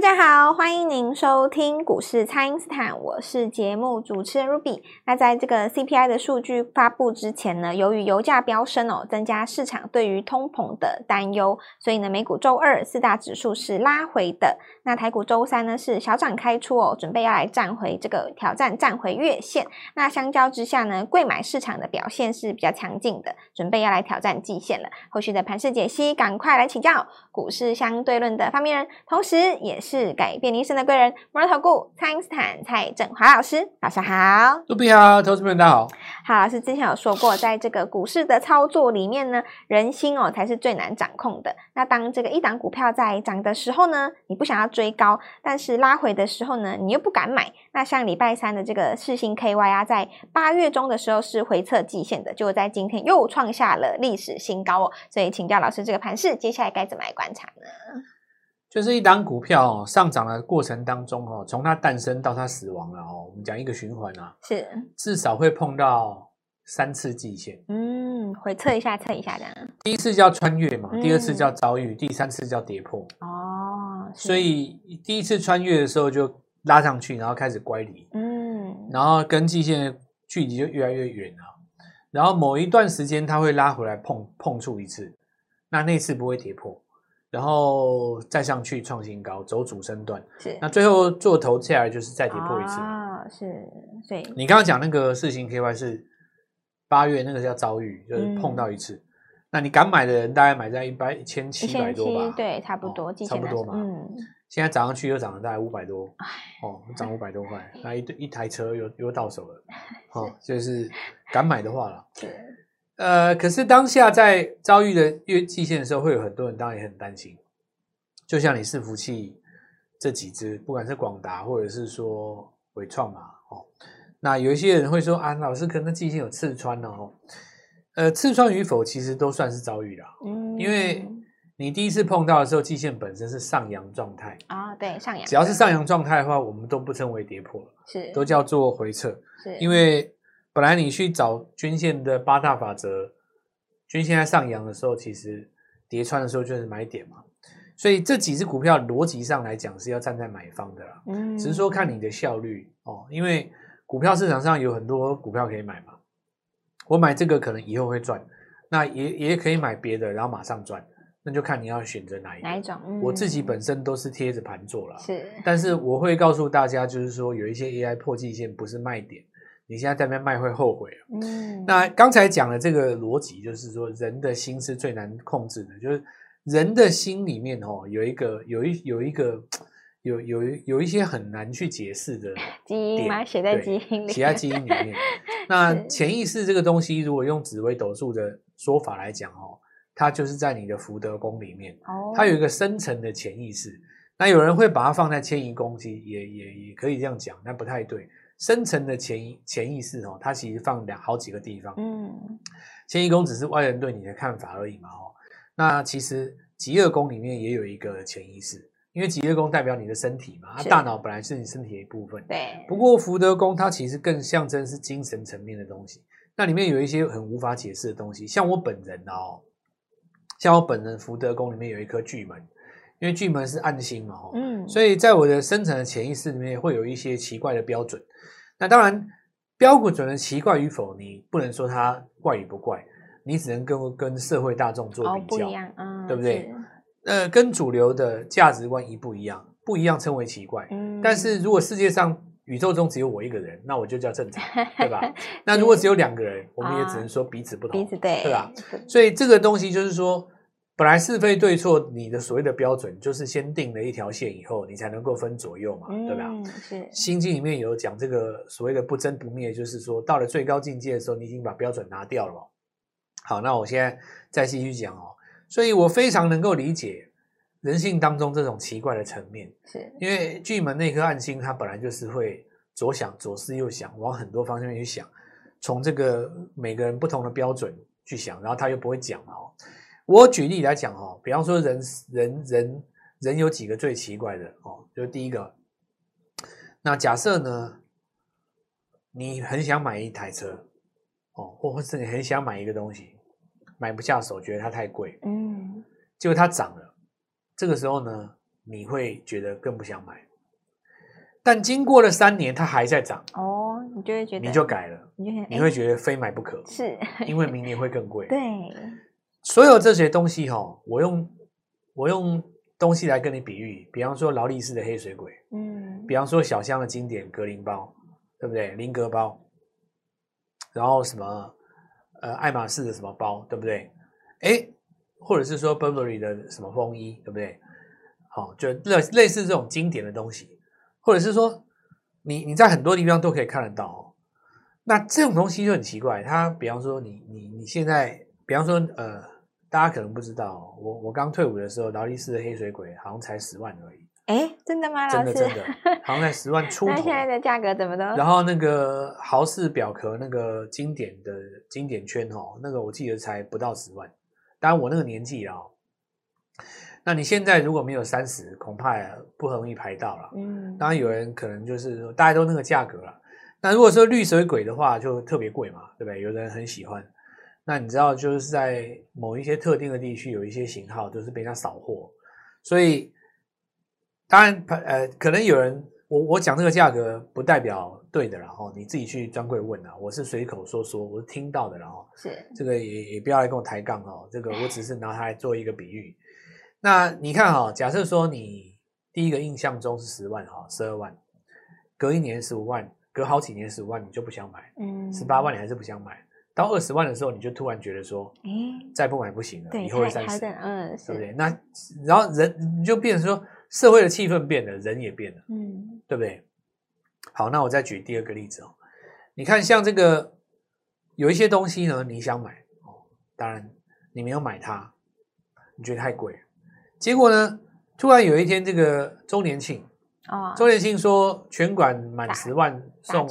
大家好，欢迎您收听股市蔡因斯坦，我是节目主持人 Ruby。那在这个 CPI 的数据发布之前呢，由于油价飙升哦，增加市场对于通膨的担忧，所以呢，美股周二四大指数是拉回的。那台股周三呢是小涨开出哦，准备要来站回这个挑战站回月线。那相较之下呢，贵买市场的表现是比较强劲的，准备要来挑战季线了。后续的盘势解析，赶快来请教股市相对论的发明人，同时也是改变你一生的贵人，摩尔投顾蔡英斯坦蔡振华老师，早上好，杜比好，投资朋友大家好。好，老师之前有说过，在这个股市的操作里面呢，人心哦才是最难掌控的。那当这个一档股票在涨的时候呢，你不想要追高，但是拉回的时候呢，你又不敢买。那像礼拜三的这个世星 KY 啊，在八月中的时候是回测季线的，就在今天又创下了历史新高哦。所以请教老师，这个盘势接下来该怎么来观察呢？就是一档股票哦上涨的过程当中，哦，从它诞生到它死亡了哦，我们讲一个循环啊，是至少会碰到三次季线，嗯，回测一下，测一下这样。第一次叫穿越嘛，第二次叫遭遇，第三次叫跌破。哦，所以第一次穿越的时候就拉上去，然后开始乖离，嗯，然后跟季线的距离就越来越远了，然后某一段时间它会拉回来碰碰触一次，那那次不会跌破。然后再上去创新高，走主升段。是，那最后做头下来就是再跌破一次啊。是，所以你刚刚讲那个四星 KY 是八月那个叫遭遇，就是碰到一次。嗯、那你敢买的人大概买在一百一千七百多吧？对，差不多，哦、差不多嘛。嗯，现在涨上去又涨了大概五百多。哦，涨五百多块，那一一台车又又到手了。哦，就是敢买的话了。对。呃，可是当下在遭遇的月季线的时候，会有很多人当然也很担心。就像你伺服器这几只，不管是广达或者是说纬创嘛，哦，那有一些人会说啊，老师可能季线有刺穿了哦。呃，刺穿与否其实都算是遭遇了，嗯，因为你第一次碰到的时候，季线本身是上扬状态啊，对，上扬，只要是上扬状态的话，我们都不称为跌破了，是，都叫做回撤，是因为。本来你去找均线的八大法则，均线在上扬的时候，其实叠穿的时候就是买点嘛。所以这几只股票逻辑上来讲是要站在买方的啦。嗯，只是说看你的效率哦，因为股票市场上有很多股票可以买嘛。我买这个可能以后会赚，那也也可以买别的，然后马上赚，那就看你要选择哪一个。哪一种？嗯，我自己本身都是贴着盘做了，是。但是我会告诉大家，就是说有一些 AI 破季线不是卖点。你现在在那边卖会后悔啊。嗯，那刚才讲的这个逻辑，就是说人的心是最难控制的，就是人的心里面哦，有一个有一有一个有有有一些很难去解释的 基因吗？写在基因里，写在基因里面。那潜意识这个东西，如果用紫微斗数的说法来讲哦，它就是在你的福德宫里面，它有一个深层的潜意识。那有人会把它放在迁移宫，其实也也也可以这样讲，但不太对。深层的潜意潜意识哦，它其实放两好几个地方。嗯，迁移宫只是外人对你的看法而已嘛。哦，那其实疾厄宫里面也有一个潜意识，因为极乐宫代表你的身体嘛，大脑本来是你身体的一部分。对。不过福德宫它其实更象征是精神层面的东西，那里面有一些很无法解释的东西。像我本人哦，像我本人福德宫里面有一颗巨门。因为巨门是暗星嘛，嗯，所以在我的深层的潜意识里面会有一些奇怪的标准。那当然，标准的奇怪与否，你不能说它怪与不怪，你只能跟跟社会大众做比较，哦、不一样，嗯，对不对？呃，跟主流的价值观一不一样，不一样称为奇怪。嗯，但是如果世界上宇宙中只有我一个人，那我就叫正常，对吧？那如果只有两个人，我们也只能说彼此不同，彼此对，对吧？所以这个东西就是说。本来是非对错，你的所谓的标准就是先定了一条线以后，你才能够分左右嘛，嗯、对吧？是《心经》里面有讲这个所谓的不争不灭，就是说到了最高境界的时候，你已经把标准拿掉了。好，那我现在再继续讲哦。所以我非常能够理解人性当中这种奇怪的层面，是因为巨门那颗暗星，它本来就是会左想左思右想，往很多方向去想，从这个每个人不同的标准去想，然后他又不会讲哦。我举例来讲哦，比方说人人人人有几个最奇怪的哦，就是第一个，那假设呢，你很想买一台车哦，或或是你很想买一个东西，买不下手，觉得它太贵，嗯，结果它涨了，这个时候呢，你会觉得更不想买。但经过了三年，它还在涨哦，你就会觉得你就改了，你你会觉得非买不可，是因为明年会更贵。对，所有这些东西哈，我用我用东西来跟你比喻，比方说劳力士的黑水鬼，嗯，比方说小香的经典格林包，对不对？林格包，然后什么呃爱马仕的什么包，对不对？哎，或者是说 Burberry 的什么风衣，对不对？好，就类类似这种经典的东西。或者是说，你你在很多地方都可以看得到哦。那这种东西就很奇怪，它比方说你你你现在，比方说呃，大家可能不知道，我我刚退伍的时候，劳力士的黑水鬼好像才十万而已。哎，真的吗？真的真的，好像才十万出头。那现在的价格怎么都？然后那个豪士表壳那个经典的经典圈哦，那个我记得才不到十万。当然我那个年纪啊。那你现在如果没有三十，恐怕不容易排到了。嗯，当然有人可能就是大家都那个价格了。那如果说绿水鬼的话，就特别贵嘛，对不对？有人很喜欢。那你知道，就是在某一些特定的地区，有一些型号都是被人家扫货。所以，当然，呃，可能有人我我讲这个价格不代表对的，然后你自己去专柜问啊。我是随口说说，我是听到的，然后是这个也也不要来跟我抬杠哦。这个我只是拿它来做一个比喻。那你看哈，假设说你第一个印象中是十万哈，十二万，隔一年十五万，隔好几年十五万，你就不想买，嗯，十八万你还是不想买，到二十万的时候，你就突然觉得说，哎，再不买不行了，以后会三十，嗯，对不对？那然后人你就变成说，社会的气氛变了，人也变了，嗯，对不对？好，那我再举第二个例子哦，你看像这个有一些东西呢，你想买哦，当然你没有买它，你觉得太贵。结果呢？突然有一天，这个周年庆哦，周年庆说全馆满十万送，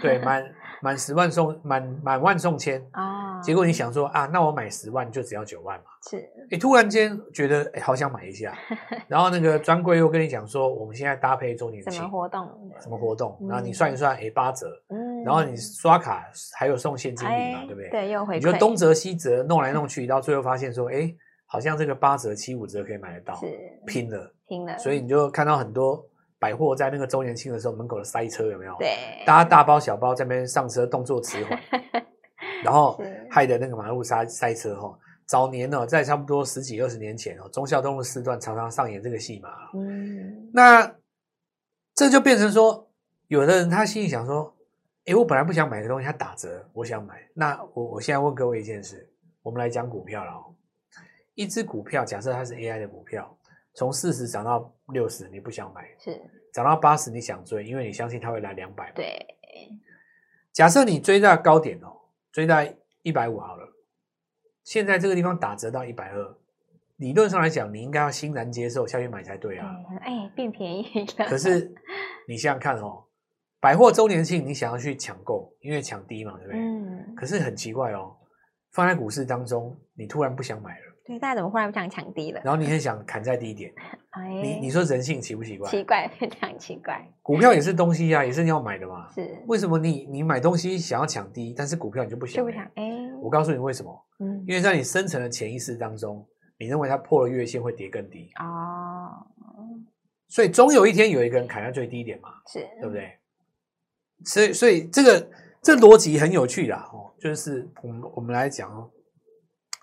对，满满十万送满满万送千啊。哦、结果你想说啊，那我买十万就只要九万嘛。是，你，突然间觉得哎，好想买一下。然后那个专柜又跟你讲说，我们现在搭配周年庆什么活动？什么活动？然后你算一算，哎，八折。嗯。然后你刷卡还有送现金礼嘛，对不对？对，又回馈。你就东折西折，弄来弄去，到最后发现说，哎。好像这个八折、七五折可以买得到，是拼了，拼了，所以你就看到很多百货在那个周年庆的时候门口的塞车有没有？对，大家大包小包在那边上车，动作迟缓，然后害得那个马路塞塞车哈。早年呢，在差不多十几二十年前哦，忠孝东路四段常常上演这个戏码。嗯，那这就变成说，有的人他心里想说，哎，我本来不想买的东西，它打折，我想买。那我我现在问各位一件事，我们来讲股票了哦。一只股票，假设它是 AI 的股票，从四十涨到六十，你不想买；是涨到八十，你想追，因为你相信它会来两百。对。假设你追在高点哦，追在一百五好了，现在这个地方打折到一百二，理论上来讲，你应该要欣然接受下去买才对啊。哎，变便宜了。可是你想想看哦，百货周年庆，你想要去抢购，因为抢低嘛，对不对？嗯。可是很奇怪哦，放在股市当中，你突然不想买了。对，大家怎么忽然不想抢低了？然后你很想砍在低点，哎、你你说人性奇不奇怪？奇怪，非常奇怪。股票也是东西呀、啊，也是你要买的嘛。是。为什么你你买东西想要抢低，但是股票你就不想？就不想。哎。我告诉你为什么？嗯。因为在你深层的潜意识当中，你认为它破了月线会跌更低。哦。所以终有一天有一个人砍在最低点嘛？是。对不对？所以所以这个这逻辑很有趣啦。哦，就是我们我们来讲哦。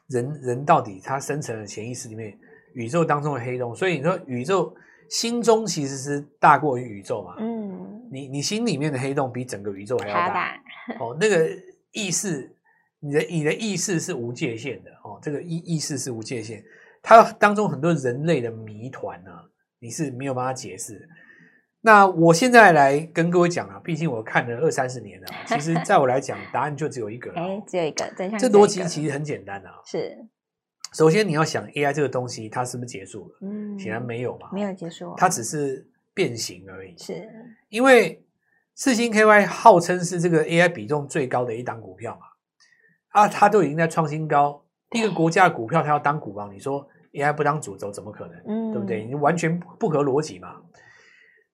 人人到底他深层的潜意识里面，宇宙当中的黑洞，所以你说宇宙心中其实是大过于宇宙嘛？嗯，你你心里面的黑洞比整个宇宙还要大。哦，那个意识，你的你的意识是无界限的哦，这个意意识是无界限，它当中很多人类的谜团呢、啊，你是没有办法解释。那我现在来跟各位讲啊，毕竟我看了二三十年了，其实在我来讲，答案就只有一个。哎，只有一个真相。这逻辑其实很简单啊。是。首先你要想 AI 这个东西，它是不是结束了？嗯，显然没有嘛。没有结束。它只是变形而已。是。因为四星 KY 号称是这个 AI 比重最高的一档股票嘛，啊，它都已经在创新高，一个国家的股票它要当股王，你说 AI 不当主轴怎么可能？嗯，对不对？你完全不合逻辑嘛。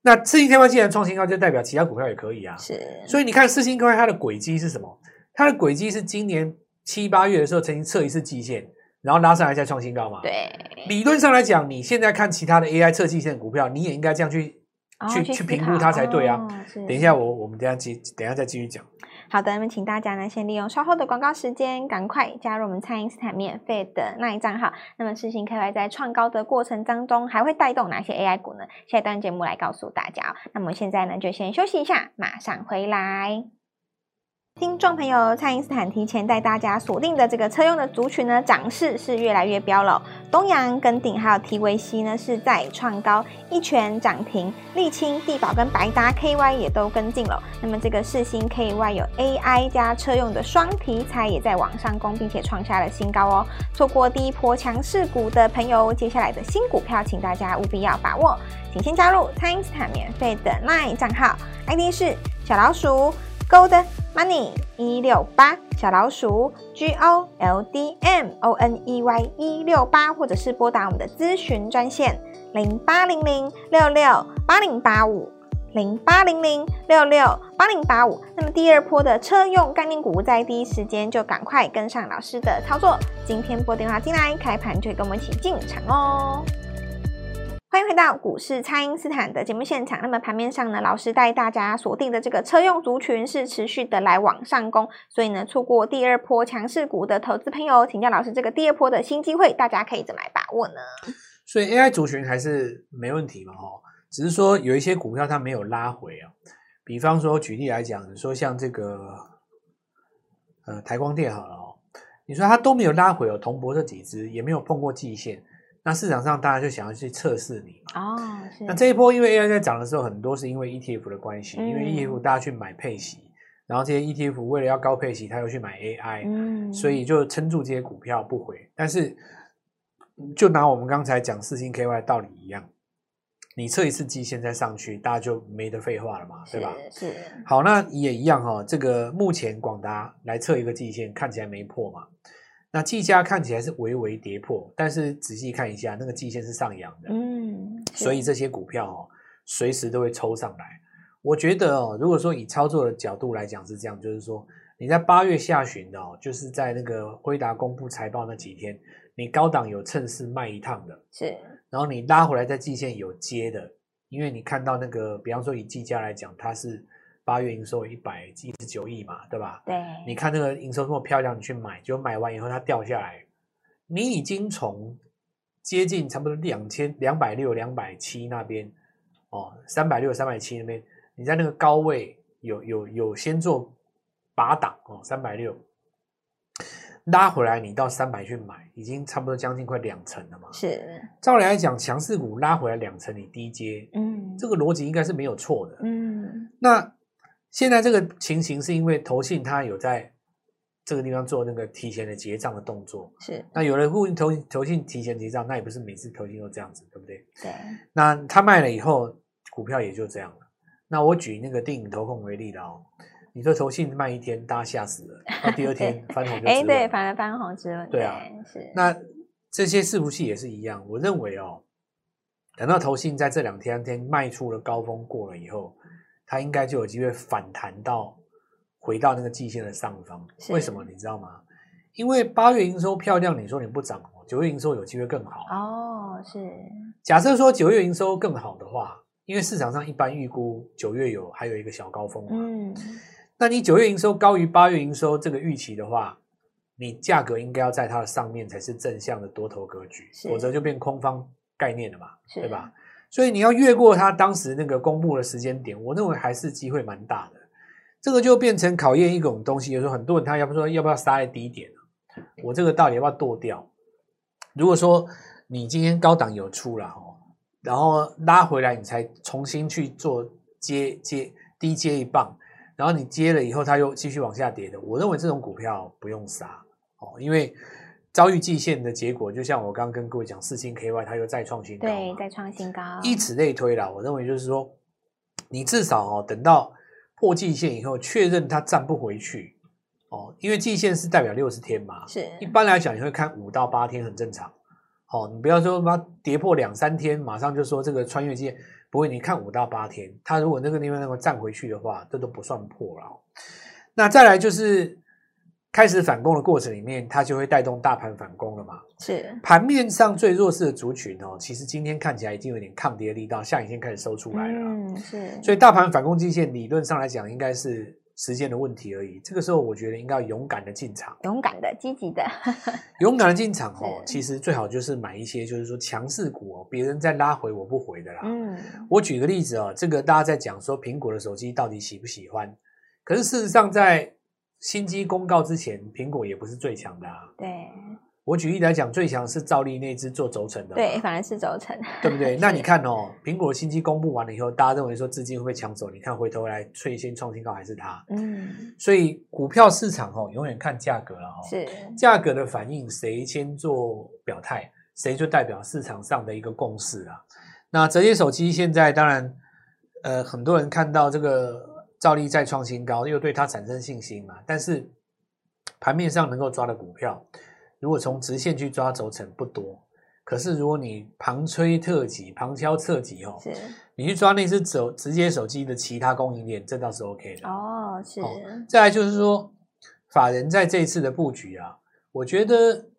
那四星天外既然创新高，就代表其他股票也可以啊。是，所以你看四星科它的轨迹是什么？它的轨迹是今年七八月的时候曾经测一次季线，然然后拉上来再创新高嘛。对，理论上来讲，你现在看其他的 AI 测季线股票，你也应该这样去、哦、去去评估它才对啊。哦、等一下我，我我们等一下继等一下再继续讲。好的，那么请大家呢，先利用稍后的广告时间，赶快加入我们蔡英斯坦免费的那一账号。那么事情 KY 在创高的过程当中，还会带动哪些 AI 股呢？下一段节目来告诉大家。那么现在呢，就先休息一下，马上回来。听众朋友，蔡因斯坦提前带大家锁定的这个车用的族群呢，涨势是越来越飙了。东阳、跟鼎还有 TVC 呢，是在创高，一拳涨停，丽清、地宝跟百达 KY 也都跟进了。那么这个世星 KY 有 AI 加车用的双题材也在往上攻，并且创下了新高哦。错过第一波强势股的朋友，接下来的新股票，请大家务必要把握。请先加入蔡因斯坦免费的 LINE 账号，ID 是小老鼠。Gold Money 一六八小老鼠 G O L D M O N E Y 一六八，或者是拨打我们的咨询专线零八零零六六八零八五零八零零六六八零八五。那么第二波的车用概念股，在第一时间就赶快跟上老师的操作。今天拨电话进来，开盘就跟我们一起进场哦。欢迎回到股市，蔡因斯坦的节目现场。那么盘面上呢，老师带大家锁定的这个车用族群是持续的来往上攻，所以呢，错过第二波强势股的投资朋友，请教老师，这个第二波的新机会，大家可以怎么来把握呢？所以 AI 族群还是没问题嘛，哈，只是说有一些股票它没有拉回啊。比方说举例来讲，你说像这个呃台光电好了哦，你说它都没有拉回哦，铜箔这几只也没有碰过季线。那市场上大家就想要去测试你嘛？哦，那这一波因为 AI 在涨的时候，很多是因为 ETF 的关系，嗯、因为 ETF 大家去买配息，然后这些 ETF 为了要高配息，他又去买 AI，嗯，所以就撑住这些股票不回。但是就拿我们刚才讲四星 KY 的道理一样，你测一次基线再上去，大家就没得废话了嘛，对吧？是。好，那也一样哈、哦，这个目前广达来测一个季线，看起来没破嘛。那技嘉看起来是微微跌破，但是仔细看一下，那个季线是上扬的，嗯，所以这些股票哦，随时都会抽上来。我觉得哦，如果说以操作的角度来讲是这样，就是说你在八月下旬的哦，就是在那个辉达公布财报那几天，你高档有趁势卖一趟的，是，然后你拉回来在季线有接的，因为你看到那个，比方说以技嘉来讲，它是。八月营收一百一十九亿嘛，对吧？对，你看这个营收这么漂亮，你去买，就买完以后它掉下来，你已经从接近差不多两千两百六、两百七那边哦，三百六、三百七那边，你在那个高位有有有先做拔档哦，三百六拉回来，你到三百去买，已经差不多将近快两成了嘛。是，照理来讲，强势股拉回来两成，你低接，嗯，这个逻辑应该是没有错的，嗯，那。现在这个情形是因为投信它有在这个地方做那个提前的结账的动作，是。那有人问投投信提前结账，那也不是每次投信都这样子，对不对？对。那他卖了以后，股票也就这样了。那我举那个电影投控为例的哦，你说投信卖一天，大家吓死了，那第二天翻红就 哎，对，反而翻红之了。对啊，是。那这些伺服器也是一样，我认为哦，等到投信在这两天天卖出了高峰过了以后。它应该就有机会反弹到回到那个季线的上方，为什么你知道吗？因为八月营收漂亮，你说你不涨，九月营收有机会更好哦。是，假设说九月营收更好的话，因为市场上一般预估九月有还有一个小高峰嘛，嗯，那你九月营收高于八月营收这个预期的话，你价格应该要在它的上面才是正向的多头格局，否则就变空方概念了嘛，对吧？所以你要越过它当时那个公布的时间点，我认为还是机会蛮大的。这个就变成考验一种东西，有时候很多人他要不说要不要杀在低点，我这个到底要不要剁掉？如果说你今天高档有出了哦，然后拉回来你才重新去做接接低接一棒，然后你接了以后它又继续往下跌的，我认为这种股票不用杀哦，因为。遭遇季线的结果，就像我刚刚跟各位讲，四星 KY 它又再创新高，对，再创新高，以此类推啦。我认为就是说，你至少哦，等到破季线以后，确认它站不回去哦，因为季线是代表六十天嘛，是。一般来讲，你会看五到八天，很正常。哦，你不要说它跌破两三天，马上就说这个穿越季线不会。你看五到八天，它如果那个地方能够站回去的话，这都不算破了。那再来就是。开始反攻的过程里面，它就会带动大盘反攻了嘛？是。盘面上最弱势的族群哦，其实今天看起来已经有点抗跌的力道，下影线开始收出来了。嗯，是。所以大盘反攻基线理论上来讲，应该是时间的问题而已。这个时候，我觉得应该要勇敢的进场，勇敢的、积极的，勇敢的进场哦。其实最好就是买一些，就是说强势股哦，别人在拉回我不回的啦。嗯。我举个例子哦，这个大家在讲说苹果的手机到底喜不喜欢？可是事实上在新机公告之前，苹果也不是最强的啊。对，我举例来讲，最强是兆利那支做轴承的。对，反而是轴承，对不对？那你看哦，苹果新机公布完了以后，大家认为说资金会不会抢走？你看回头来，最先创新高还是它。嗯，所以股票市场哦，永远看价格了哦。是价格的反应，谁先做表态，谁就代表市场上的一个共识啊。那折叠手机现在当然，呃，很多人看到这个。兆利再创新高，又对它产生信心嘛？但是盘面上能够抓的股票，如果从直线去抓轴承不多。可是如果你旁吹特挤、旁敲侧击哦，你去抓那只手直接手机的其他供应链，这倒是 OK 的哦。是。再来就是说，法人在这一次的布局啊，我觉得。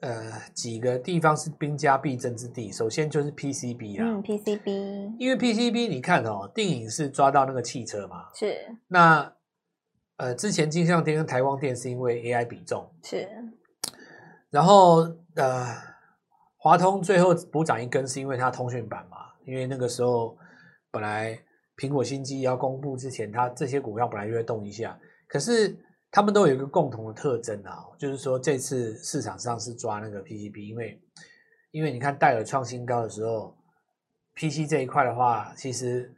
呃，几个地方是兵家必争之地。首先就是 PCB 啦，嗯，PCB，因为 PCB 你看哦，电影是抓到那个汽车嘛，是。那呃，之前金像电跟台光电是因为 AI 比重是，然后呃，华通最后补涨一根是因为它通讯版嘛，因为那个时候本来苹果新机要公布之前，它这些股票本来就会动一下，可是。他们都有一个共同的特征啊，就是说这次市场上是抓那个 PCB，因为因为你看戴尔创新高的时候，PC 这一块的话，其实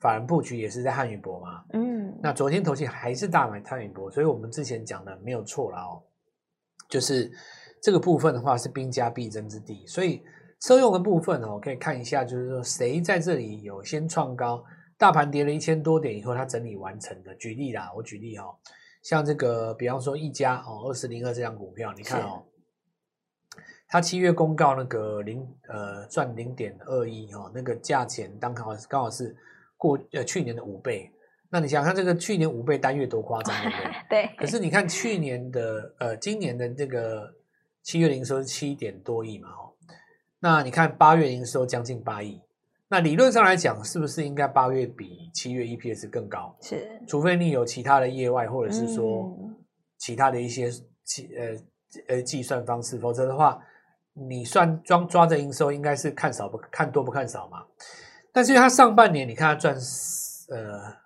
法人布局也是在汉语博嘛，嗯，那昨天投信还是大买汉语博，所以我们之前讲的没有错了哦，就是这个部分的话是兵家必争之地，所以车用的部分哦，可以看一下，就是说谁在这里有先创高，大盘跌了一千多点以后，它整理完成的，举例啦，我举例哈、哦。像这个，比方说一家哦，二四零二这张股票，你看哦，它七月公告那个零呃赚零点二一哦，那个价钱刚好刚好是过呃去年的五倍。那你想看这个去年五倍单月多夸张，对不对？对。可是你看去年的呃今年的这个七月营收是七点多亿嘛，哦，那你看八月营收将近八亿。那理论上来讲，是不是应该八月比七月 EPS 更高？是，除非你有其他的业外，或者是说其他的一些计呃呃计算方式，否则的话，你算抓抓着营收，应该是看少不看多不看少嘛。但是它上半年，你看它赚呃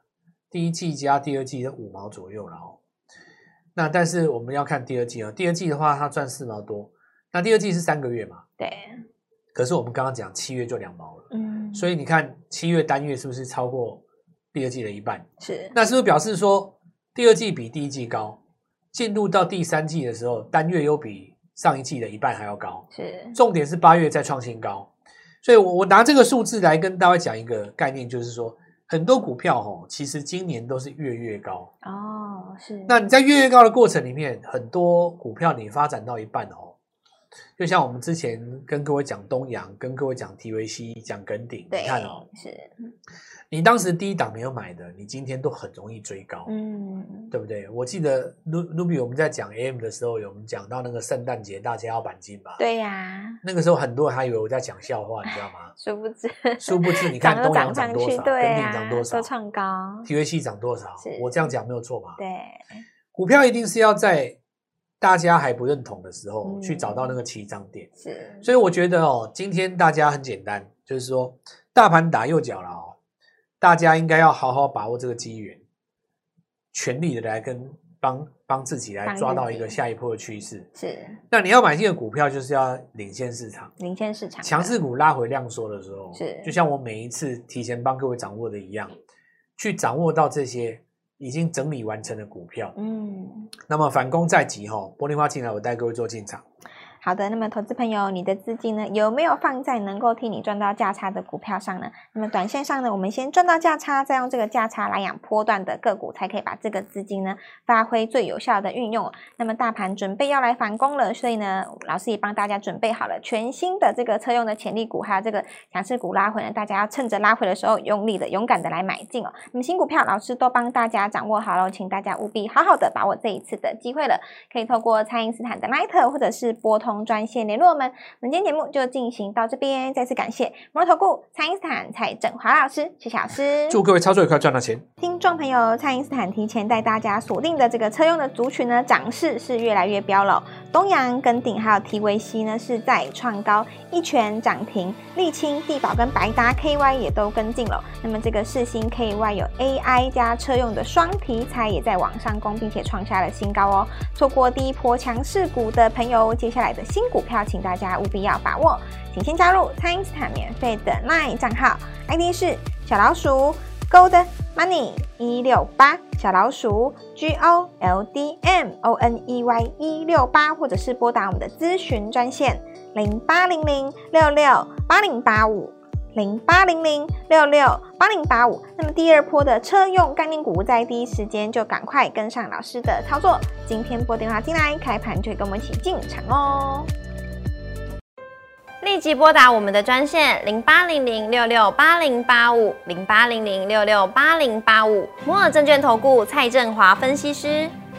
第一季加第二季的五毛左右了哦。那但是我们要看第二季哦，第二季的话它赚四毛多，那第二季是三个月嘛？对。可是我们刚刚讲七月就两毛了，嗯，所以你看七月单月是不是超过第二季的一半？是，那是不是表示说第二季比第一季高？进入到第三季的时候，单月又比上一季的一半还要高？是，重点是八月再创新高，所以我我拿这个数字来跟大家讲一个概念，就是说很多股票吼，其实今年都是月月高哦，是。那你在月月高的过程里面，很多股票你发展到一半哦。就像我们之前跟各位讲东阳，跟各位讲 TVC，讲耿鼎，你看哦，是你当时第一档没有买的，你今天都很容易追高，嗯，对不对？我记得 Ruby 我们在讲 AM 的时候，有我们讲到那个圣诞节大家要板金吧？对呀，那个时候很多人还以为我在讲笑话，你知道吗？殊不知，殊不知，你 看东阳涨多少，耿鼎涨多少，都创高，TVC 涨多少？我这样讲没有错吧？对，股票一定是要在。大家还不认同的时候，去找到那个起涨点。是，所以我觉得哦，今天大家很简单，就是说大盘打右脚了哦，大家应该要好好把握这个机缘，全力的来跟帮帮自己来抓到一个下一波的趋势。是，那你要买这个股票，就是要领先市场，领先市场，强势股拉回量缩的时候，是，就像我每一次提前帮各位掌握的一样，去掌握到这些。已经整理完成的股票，嗯，那么反攻在即哈，玻璃花进来，我带各位做进场。好的，那么投资朋友，你的资金呢，有没有放在能够替你赚到价差的股票上呢？那么短线上呢，我们先赚到价差，再用这个价差来养波段的个股，才可以把这个资金呢发挥最有效的运用。那么大盘准备要来反攻了，所以呢，老师也帮大家准备好了全新的这个车用的潜力股，还有这个强势股拉回呢，大家要趁着拉回的时候用力的、勇敢的来买进哦。那么新股票，老师都帮大家掌握好了，请大家务必好好的把握这一次的机会了。可以透过蔡因斯坦的 Line 或者是拨通专线联络我们。我们今天节目就进行到这边，再次感谢摩尔投顾蔡因斯坦蔡振华老师，谢谢老师。祝各位操作愉快，赚到钱。听众朋友，蔡英斯坦提前带大家锁定的这个车用的族群呢，涨势是越来越飙了。东阳、跟鼎还有提维 c 呢，是在创高，一拳涨停，沥青、地保跟白达 KY 也都跟进了。那么这个四星 KY 有 AI 加车用的双题材也在往上攻，并且创下了新高哦。错过第一波强势股的朋友，接下来的新股票，请大家务必要把握，请先加入蔡因斯坦免费的 LINE 账号，ID 是小老鼠 Gold Money 一六八。小老鼠 G O L D M O N E Y 一六八，或者是拨打我们的咨询专线零八零零六六八零八五零八零零六六八零八五。那么第二波的车用概念股，在第一时间就赶快跟上老师的操作。今天拨电话进来，开盘就跟我们一起进场哦。立即拨打我们的专线零八零零六六八零八五零八零零六六八零八五摩尔证券投顾蔡振华分析师。